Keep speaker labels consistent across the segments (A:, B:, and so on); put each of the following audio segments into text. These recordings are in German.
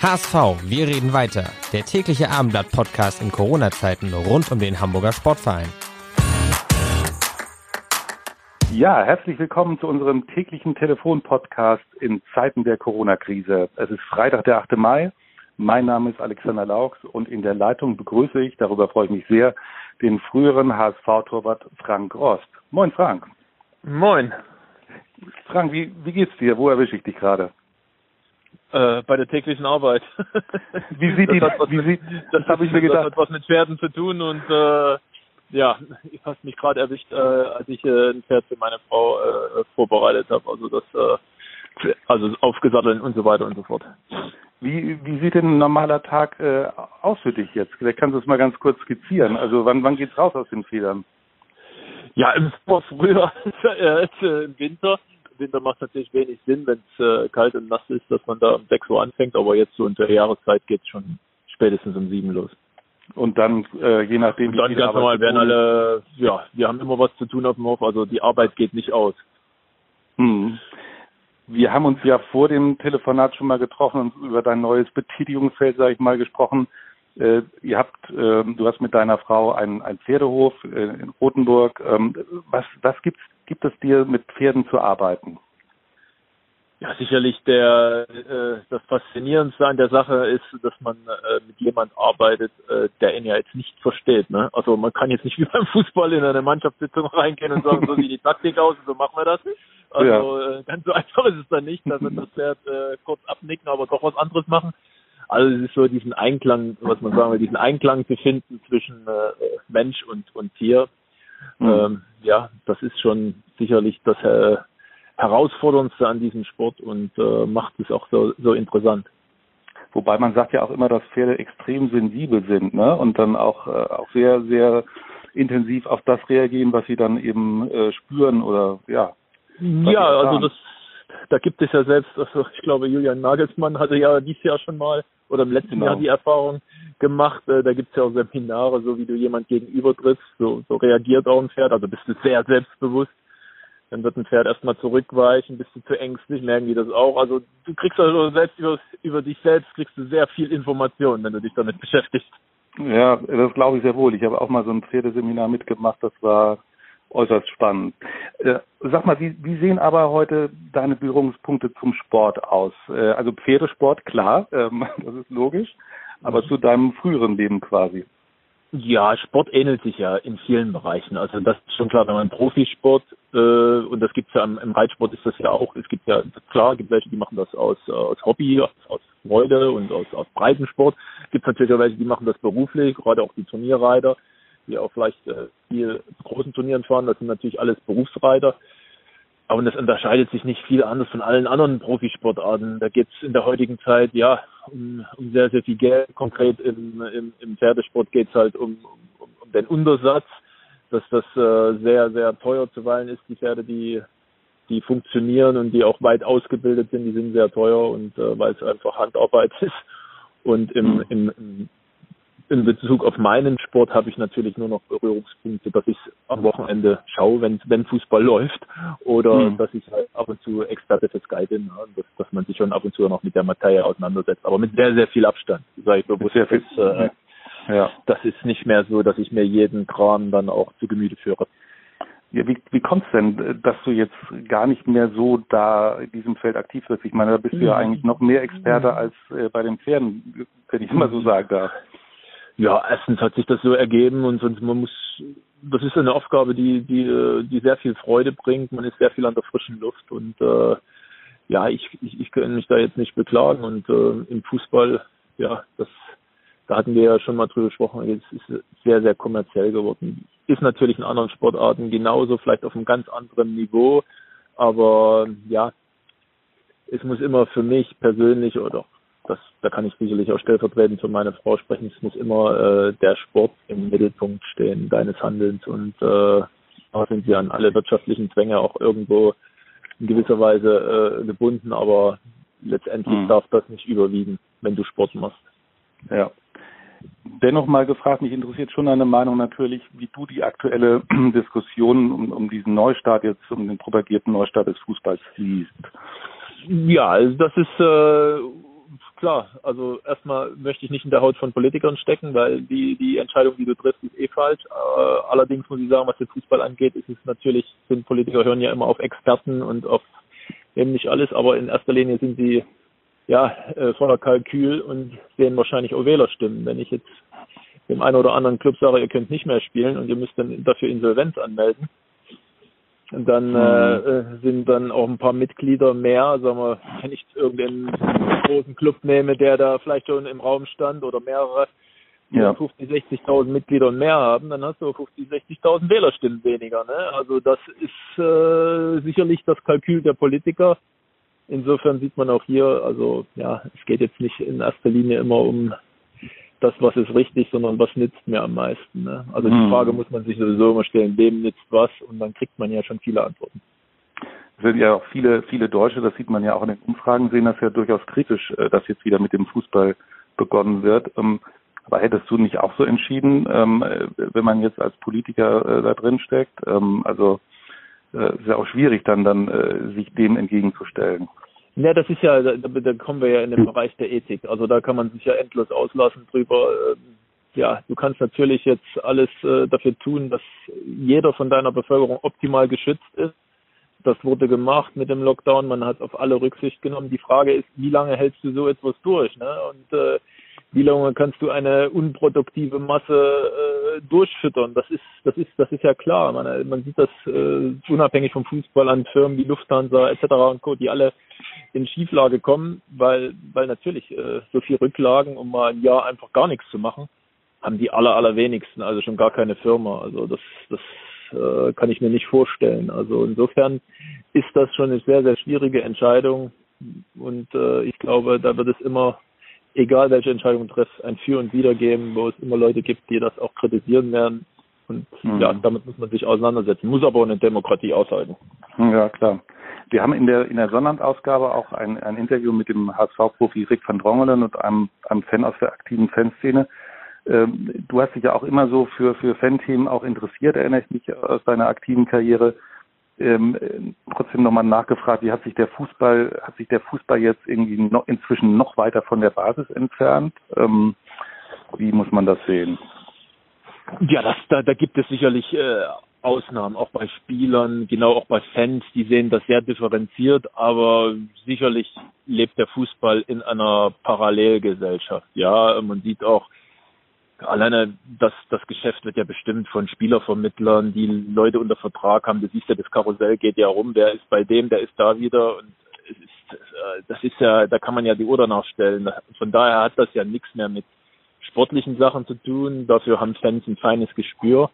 A: HSV, wir reden weiter. Der tägliche Abendblatt-Podcast in Corona-Zeiten rund um den Hamburger Sportverein.
B: Ja, herzlich willkommen zu unserem täglichen Telefon-Podcast in Zeiten der Corona-Krise. Es ist Freitag, der 8. Mai. Mein Name ist Alexander Laux und in der Leitung begrüße ich, darüber freue ich mich sehr, den früheren HSV-Torwart Frank Rost. Moin, Frank.
C: Moin.
B: Frank, wie, wie geht's dir? Wo erwische ich dich gerade?
C: Äh, bei der täglichen Arbeit.
B: Wie sieht die,
C: das,
B: wie sieht,
C: das,
B: das habe ich mir gedacht.
C: Das hat was mit Pferden zu tun und äh, ja, ich hast mich gerade erwischt, äh, als ich äh, ein Pferd für meine Frau äh, vorbereitet habe. Also das, äh, also aufgesatteln und so weiter und so fort.
B: Wie, wie sieht denn ein normaler Tag äh, aus für dich jetzt? Vielleicht kannst du es mal ganz kurz skizzieren. Also wann, wann geht's raus aus den Federn?
C: Ja, im Sport früher als äh, im Winter. Im Winter macht natürlich wenig Sinn, wenn es äh, kalt und nass ist, dass man da um 6 Uhr anfängt, aber jetzt so in der Jahreszeit geht's schon spätestens um 7 los.
B: Und dann, äh, je nachdem,
C: Und dann
B: viel
C: ganz normal werden alle, ja, wir haben immer was zu tun auf dem Hof, also die Arbeit geht nicht aus.
B: Hm. Wir haben uns ja vor dem Telefonat schon mal getroffen und über dein neues Betätigungsfeld, sage ich mal, gesprochen. Äh, ihr habt, äh, du hast mit deiner Frau einen, einen Pferdehof äh, in Rothenburg. Ähm, was was gibt's, gibt es dir mit Pferden zu arbeiten?
C: Ja, sicherlich der äh, das Faszinierendste an der Sache ist, dass man äh, mit jemand arbeitet, äh, der ihn ja jetzt nicht versteht. Ne? Also man kann jetzt nicht wie beim Fußball in eine Mannschaftssitzung reingehen und sagen, so sieht die Taktik aus, und so machen wir das. Also äh, ganz so einfach ist es dann nicht. Da wird das Pferd äh, kurz abnicken, aber doch was anderes machen. Also es ist so diesen Einklang, was man sagen will, diesen Einklang zu finden zwischen äh, Mensch und und Tier.
B: Mhm.
C: Ähm, ja, das ist schon sicherlich das äh, herausforderndste an diesem Sport und äh, macht es auch so, so interessant.
B: Wobei man sagt ja auch immer, dass Pferde extrem sensibel sind, ne? Und dann auch äh, auch sehr sehr intensiv auf das reagieren, was sie dann eben äh, spüren oder ja.
C: Ja, also das, da gibt es ja selbst, also ich glaube, Julian Nagelsmann hatte ja dieses Jahr schon mal oder im letzten
B: Genau.
C: Jahr die Erfahrung gemacht. Äh, da gibt es ja auch Seminare, so wie du jemand gegenüber triffst, so, so reagiert auch ein Pferd, also bist du sehr selbstbewusst. Dann wird ein Pferd erstmal zurückweichen, bist du zu ängstlich, merken die das auch. Also du kriegst also selbst über, über dich selbst kriegst du sehr viel Information, wenn du dich damit beschäftigst.
B: Ja, das glaube ich sehr wohl. Ich habe auch mal so ein Pferdeseminar mitgemacht, das war äußerst spannend. Äh, sag mal, wie, wie sehen aber heute deine Berührungspunkte zum Sport aus? Äh, also Pferdesport, klar, ähm, das ist logisch, aber zu deinem früheren Leben quasi.
C: Ja, Sport ähnelt sich ja in vielen Bereichen. Also das ist schon klar, wenn man Profisport äh, und das gibt's ja im, im Reitsport ist das ja auch. Es gibt ja klar, gibt welche, die machen das aus, aus Hobby, aus, aus Freude und aus, aus Breitensport. Gibt natürlich auch welche, die machen das beruflich, gerade auch die Turnierreiter, die auch vielleicht äh, viel zu großen Turnieren fahren. Das sind natürlich alles Berufsreiter. Aber das unterscheidet sich nicht viel anders von allen anderen Profisportarten. Da geht's in der heutigen Zeit ja um, um sehr, sehr viel Geld. Konkret im, im, im Pferdesport geht's halt um, um, um den Untersatz, dass das äh, sehr, sehr teuer zuweilen ist. Die Pferde, die, die funktionieren und die auch weit ausgebildet sind, die sind sehr teuer und äh, weil es einfach Handarbeit ist. Und im, im, im in Bezug auf meinen Sport habe ich natürlich nur noch Berührungspunkte, dass ich am Wochenende schaue, wenn, wenn Fußball läuft, oder
B: Mhm.
C: dass ich halt ab und zu Experte für Sky bin, ja, und dass, dass man sich schon ab und zu noch mit der Materie auseinandersetzt, aber mit sehr, sehr viel Abstand, sage ich bewusst.
B: sehr viel-
C: das, äh,
B: Ja.
C: das ist nicht mehr so, dass ich mir jeden Kram dann auch zu Gemüte führe.
B: ja wie wie kommt es denn, dass du jetzt gar nicht mehr so da in diesem Feld aktiv bist? Ich meine, da bist du ja eigentlich noch mehr Experte als äh, bei den Pferden, wenn ich mal so sagen darf.
C: Ja, erstens hat sich das so ergeben und sonst man muss, das ist eine Aufgabe, die, die, die sehr viel Freude bringt. Man ist sehr viel an der frischen Luft und äh, ja, ich, ich, ich kann mich da jetzt nicht beklagen und äh, im Fußball, ja, das, da hatten wir ja schon mal drüber gesprochen, es ist sehr, sehr kommerziell geworden. Ist natürlich in anderen Sportarten genauso, vielleicht auf einem ganz anderen Niveau, aber ja, es muss immer für mich persönlich oder das, da kann ich sicherlich auch stellvertretend für meine Frau sprechen, es muss immer äh, der Sport im Mittelpunkt stehen deines Handelns und äh, da sind wir an alle wirtschaftlichen Zwänge auch irgendwo in gewisser Weise äh, gebunden, aber letztendlich mhm. darf das nicht überwiegen, wenn du Sport machst.
B: Ja. Dennoch mal gefragt, mich interessiert schon deine Meinung natürlich, wie du die aktuelle Diskussion um, um diesen Neustart jetzt, um den propagierten Neustart des Fußballs siehst.
C: Ja, also das ist äh, klar. Also erstmal möchte ich nicht in der Haut von Politikern stecken, weil die die Entscheidung, die du triffst, ist eh falsch. Äh, allerdings muss ich sagen, was den Fußball angeht, ist es natürlich, sind Politiker hören ja immer auf Experten und auf eben nicht alles, aber in erster Linie sind sie ja äh, voller Kalkül und sehen wahrscheinlich auch Wählerstimmen. Wenn ich jetzt dem einen oder anderen Club sage, ihr könnt nicht mehr spielen und ihr müsst dann dafür Insolvenz anmelden, dann äh, mhm. äh, sind dann auch ein paar Mitglieder mehr, sagen wir, wenn ich irgendeinen großen Club nehme, der da vielleicht schon im Raum stand oder mehrere, die ja. 50, 60.000 Mitglieder und mehr haben, dann hast du 50, 60.000 Wählerstimmen weniger. Ne? Also das ist äh, sicherlich das Kalkül der Politiker. Insofern sieht man auch hier, also ja, es geht jetzt nicht in erster Linie immer um das, was ist richtig, sondern was nützt mir am meisten. Ne? Also die mhm. Frage muss man sich sowieso immer stellen, wem nützt was und dann kriegt man ja schon viele Antworten.
B: Es sind ja auch viele, viele Deutsche, das sieht man ja auch in den Umfragen, sehen das ja durchaus kritisch, äh, dass jetzt wieder mit dem Fußball begonnen wird. Ähm, aber hättest du nicht auch so entschieden, ähm, äh, wenn man jetzt als Politiker äh, da drin steckt? Ähm, also ist ja auch schwierig dann dann sich dem entgegenzustellen.
C: Ja, das ist ja, da, da kommen wir ja in den hm. Bereich der Ethik. Also da kann man sich ja endlos auslassen drüber. Ähm, ja, du kannst natürlich jetzt alles äh, dafür tun, dass jeder von deiner Bevölkerung optimal geschützt ist. Das wurde gemacht mit dem Lockdown. Man hat auf alle Rücksicht genommen. Die Frage ist, wie lange hältst du so etwas durch? Ne? Und äh, wie lange kannst du eine unproduktive Masse äh, durchfüttern? Das ist, das ist, das ist ja klar. Man, man sieht das äh, unabhängig vom Fußball an Firmen wie Lufthansa etc. und Co., die alle in Schieflage kommen, weil, weil natürlich äh, so viel Rücklagen, um mal ein Jahr einfach gar nichts zu machen, haben die aller, allerwenigsten, also schon gar keine Firma. Also das, das äh, kann ich mir nicht vorstellen. Also insofern ist das schon eine sehr, sehr schwierige Entscheidung. Und äh, ich glaube, da wird es immer egal welche Entscheidung trifft, ein Für und Wider geben, wo es immer Leute gibt, die das auch kritisieren werden. Und mhm. ja, damit muss man sich auseinandersetzen, muss aber auch eine Demokratie aushalten.
B: Ja, klar. Wir haben in der in der Sonnabend-Ausgabe auch ein, ein Interview mit dem HSV-Profi Rick van Drongelen und einem, einem Fan aus der aktiven Fanszene. Ähm, du hast dich ja auch immer so für, für Fanthemen auch interessiert, erinnere ich mich aus deiner aktiven Karriere ähm, trotzdem nochmal nachgefragt, wie hat sich der Fußball, hat sich der Fußball jetzt irgendwie noch, inzwischen noch weiter von der Basis entfernt? Ähm, wie muss man das sehen?
C: Ja, das, da, da gibt es sicherlich äh, Ausnahmen, auch bei Spielern, genau auch bei Fans, die sehen das sehr differenziert, aber sicherlich lebt der Fußball in einer Parallelgesellschaft. Ja, man sieht auch, alleine das, das Geschäft wird ja bestimmt von Spielervermittlern, die Leute unter Vertrag haben. Du siehst ja, das Karussell geht ja rum, wer ist bei dem, der ist da wieder und es ist, äh, das ist ja, da kann man ja die Uhr danach stellen. Von daher hat das ja nichts mehr mit sportlichen Sachen zu tun. Dafür haben Fans ein feines Gespür,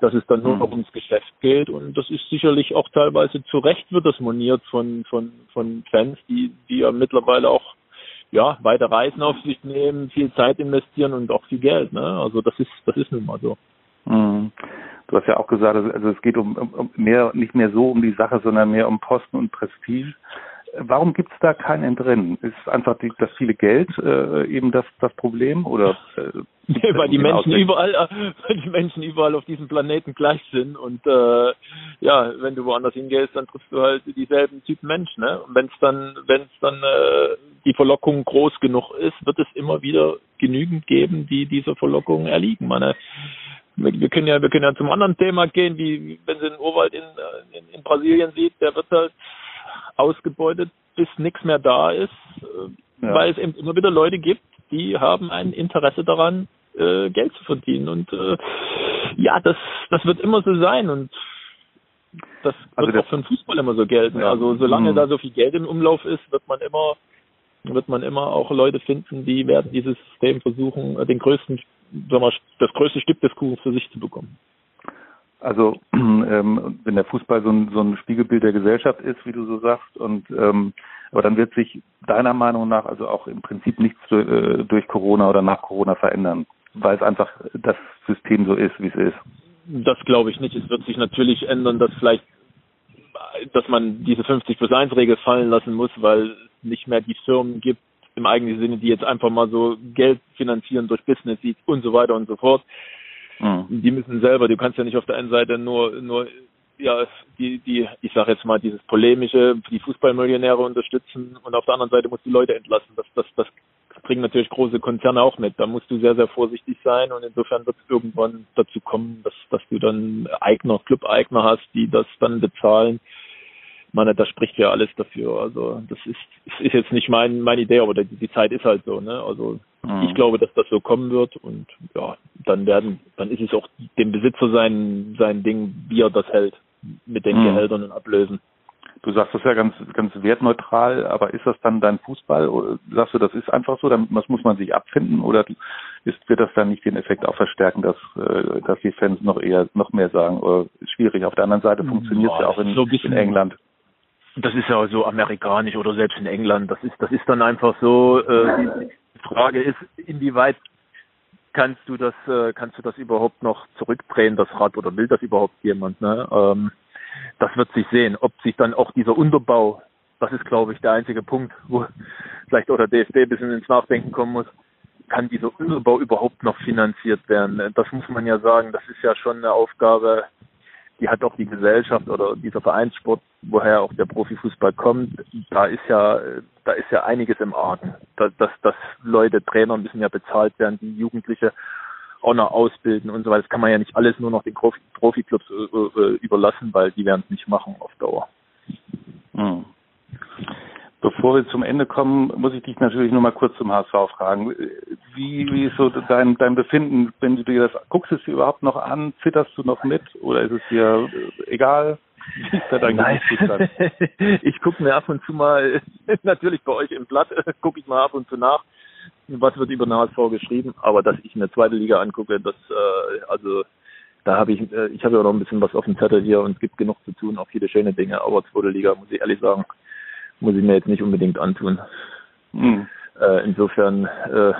C: dass es dann nur noch ums Geschäft geht. Und das ist sicherlich auch teilweise zu Recht wird das moniert von, von, von Fans, die, die ja mittlerweile auch ja, weite Reisen auf sich nehmen, viel Zeit investieren und auch viel Geld. Ne? Also das ist, das ist nun mal so.
B: Mhm. Du hast ja auch gesagt, also es geht um, um mehr, nicht mehr so um die Sache, sondern mehr um Posten und Prestige. Warum gibt es da kein Entrennen? Ist einfach die, das viele Geld äh, eben das, das Problem oder? Äh,
C: nee, weil die Menschen überall, äh, weil die Menschen überall auf diesem Planeten gleich sind und äh, ja, wenn du woanders hingehst, dann triffst du halt dieselben Typen Menschen. Ne? Und wenn es dann, wenn es dann äh, die Verlockung groß genug ist, wird es immer wieder genügend geben, die dieser Verlockung erliegen. Meine, wir können ja, wir können ja zum anderen Thema gehen, wie wenn sie den Urwald in, äh, in, in Brasilien sieht, der wird halt ausgebeutet, bis nichts mehr da ist, äh, ja. weil es eben immer wieder Leute gibt, die haben ein Interesse daran, äh, Geld zu verdienen. Und äh, ja, das, das wird immer so sein und das also wird auch für den Fußball immer so gelten. Ja. Also solange mhm. da so viel Geld im Umlauf ist, wird man immer wird man immer auch Leute finden, die werden dieses System versuchen, den größten, sagen wir, das größte Stück des Kuchens für sich zu bekommen.
B: Also ähm, wenn der Fußball so ein, so ein Spiegelbild der Gesellschaft ist, wie du so sagst, und ähm, Aber dann wird sich deiner Meinung nach also auch im Prinzip nichts äh, durch Corona oder nach Corona verändern, weil es einfach das System so ist, wie es ist.
C: Das glaube ich nicht. Es wird sich natürlich ändern, dass vielleicht, dass man diese 50 plus 1 Regel fallen lassen muss, weil es nicht mehr die Firmen gibt im eigenen Sinne, die jetzt einfach mal so Geld finanzieren durch Business Seats und so weiter und so fort. Mhm. Die müssen selber, du kannst ja nicht auf der einen Seite nur, nur ja, die, die, ich sage jetzt mal, dieses polemische, die Fußballmillionäre unterstützen und auf der anderen Seite musst du Leute entlassen. Das, das, das bringen natürlich große Konzerne auch mit. Da musst du sehr, sehr vorsichtig sein und insofern wird es irgendwann dazu kommen, dass, dass du dann Eigner, Club-Eigner hast, die das dann bezahlen. Ich meine, da spricht ja alles dafür. Also das ist, ist jetzt nicht mein, meine Idee, aber die, die Zeit ist halt so. Ne? Also mhm. ich glaube, dass das so kommen wird und ja, dann werden, dann ist es auch dem Besitzer sein, sein Ding, wie er das hält mit den mhm. Gehältern und Ablösen.
B: Du sagst das ja ganz, ganz wertneutral, aber ist das dann dein Fußball? Oder sagst du, das ist einfach so, das muss man sich abfinden oder ist, wird das dann nicht den Effekt auch verstärken, dass, äh, dass die Fans noch eher, noch mehr sagen, oder schwierig. Auf der anderen Seite funktioniert es ja auch in, so in England.
C: Das ist ja so amerikanisch oder selbst in England. Das ist, das ist dann einfach so, äh, die Frage ist, inwieweit kannst du das, äh, kannst du das überhaupt noch zurückdrehen, das Rad, oder will das überhaupt jemand? Ne? Ähm, das wird sich sehen, ob sich dann auch dieser Unterbau, das ist glaube ich der einzige Punkt, wo vielleicht auch der DFB ein bisschen ins Nachdenken kommen muss, kann dieser Unterbau überhaupt noch finanziert werden? Das muss man ja sagen, das ist ja schon eine Aufgabe, die hat auch die Gesellschaft oder dieser Vereinssport, woher auch der Profifußball kommt, da ist ja, da ist ja einiges im Argen. Dass, dass, dass Leute, Trainer müssen ja bezahlt werden, die Jugendliche auch noch ausbilden und so weiter. Das kann man ja nicht alles nur noch den Profi Profiklubs äh, äh, überlassen, weil die werden es nicht machen auf Dauer.
B: Hm. Bevor wir zum Ende kommen, muss ich dich natürlich nur mal kurz zum HSV fragen. Wie, wie ist so dein, dein Befinden, wenn du dir das, guckst es dir überhaupt noch an, zitterst du noch mit oder ist es dir egal?
C: Wie ist da dein Nein. ich gucke mir ab und zu mal, natürlich bei euch im Blatt, gucke ich mal ab und zu nach, was wird über den HSV geschrieben, aber dass ich mir zweite Liga angucke, das, äh, also, da habe ich, äh, ich habe ja noch ein bisschen was auf dem Zettel hier und es gibt genug zu tun, auch viele schöne Dinge, aber zweite Liga, muss ich ehrlich sagen, muss ich mir jetzt nicht unbedingt antun. Mhm. Äh, insofern äh,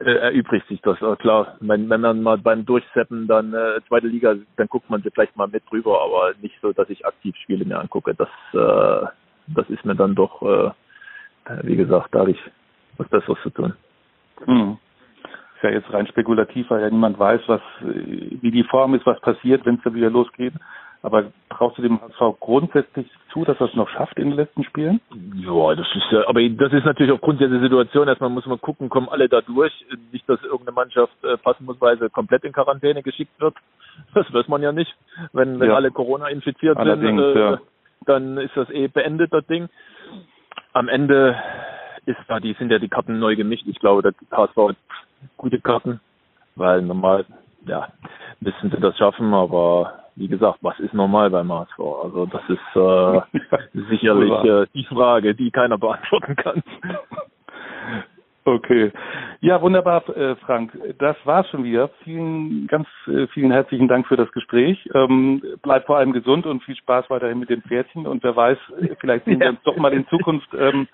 C: äh, erübrigt sich das. Aber klar, wenn, wenn man mal beim Durchseppen dann äh, zweite Liga, dann guckt man sie vielleicht mal mit drüber, aber nicht so, dass ich aktiv Spiele mir angucke. Das, äh, das ist mir dann doch, äh, wie gesagt, da habe ich was Besseres zu tun.
B: Mhm. Ist ja jetzt rein spekulativ, weil ja niemand weiß, was, wie die Form ist, was passiert, wenn es da wieder losgeht. Aber traust du dem HSV grundsätzlich zu, dass er es noch schafft in den letzten Spielen?
C: Ja, das ist ja, aber das ist natürlich aufgrund der Situation. Erstmal muss man gucken, kommen alle da durch. Nicht, dass irgendeine Mannschaft äh, passenweise komplett in Quarantäne geschickt wird. Das weiß man ja nicht. Wenn, wenn ja. alle Corona infiziert Allerdings, sind, äh, ja. dann ist das eh beendet, das Ding. Am Ende ist da, die sind ja die Karten neu gemischt. Ich glaube, der HSV hat gute Karten, weil normal, ja, müssen sie das schaffen, aber wie gesagt, was ist normal beim HSV? Also das ist äh, sicherlich äh, die Frage, die keiner beantworten kann.
B: Okay. Ja, wunderbar, äh, Frank. Das war's schon wieder. Vielen, ganz äh, vielen herzlichen Dank für das Gespräch. Ähm, bleib vor allem gesund und viel Spaß weiterhin mit den Pferdchen. Und wer weiß, vielleicht sehen wir uns doch mal in Zukunft ähm,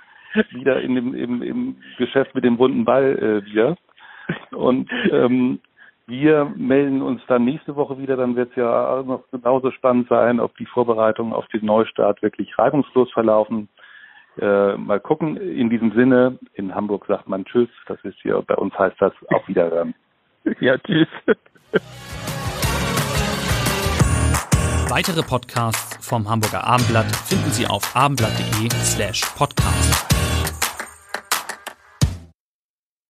B: wieder in dem, im, im Geschäft mit dem runden Ball äh, wieder. Und ähm, wir melden uns dann nächste Woche wieder, dann wird es ja noch genauso spannend sein, ob die Vorbereitungen auf den Neustart wirklich reibungslos verlaufen. Äh, mal gucken. In diesem Sinne, in Hamburg sagt man Tschüss, das ist hier, bei uns heißt das auf Wiederhören.
C: Ja, Tschüss.
A: Weitere Podcasts vom Hamburger Abendblatt finden Sie auf abendblatt.de slash podcast.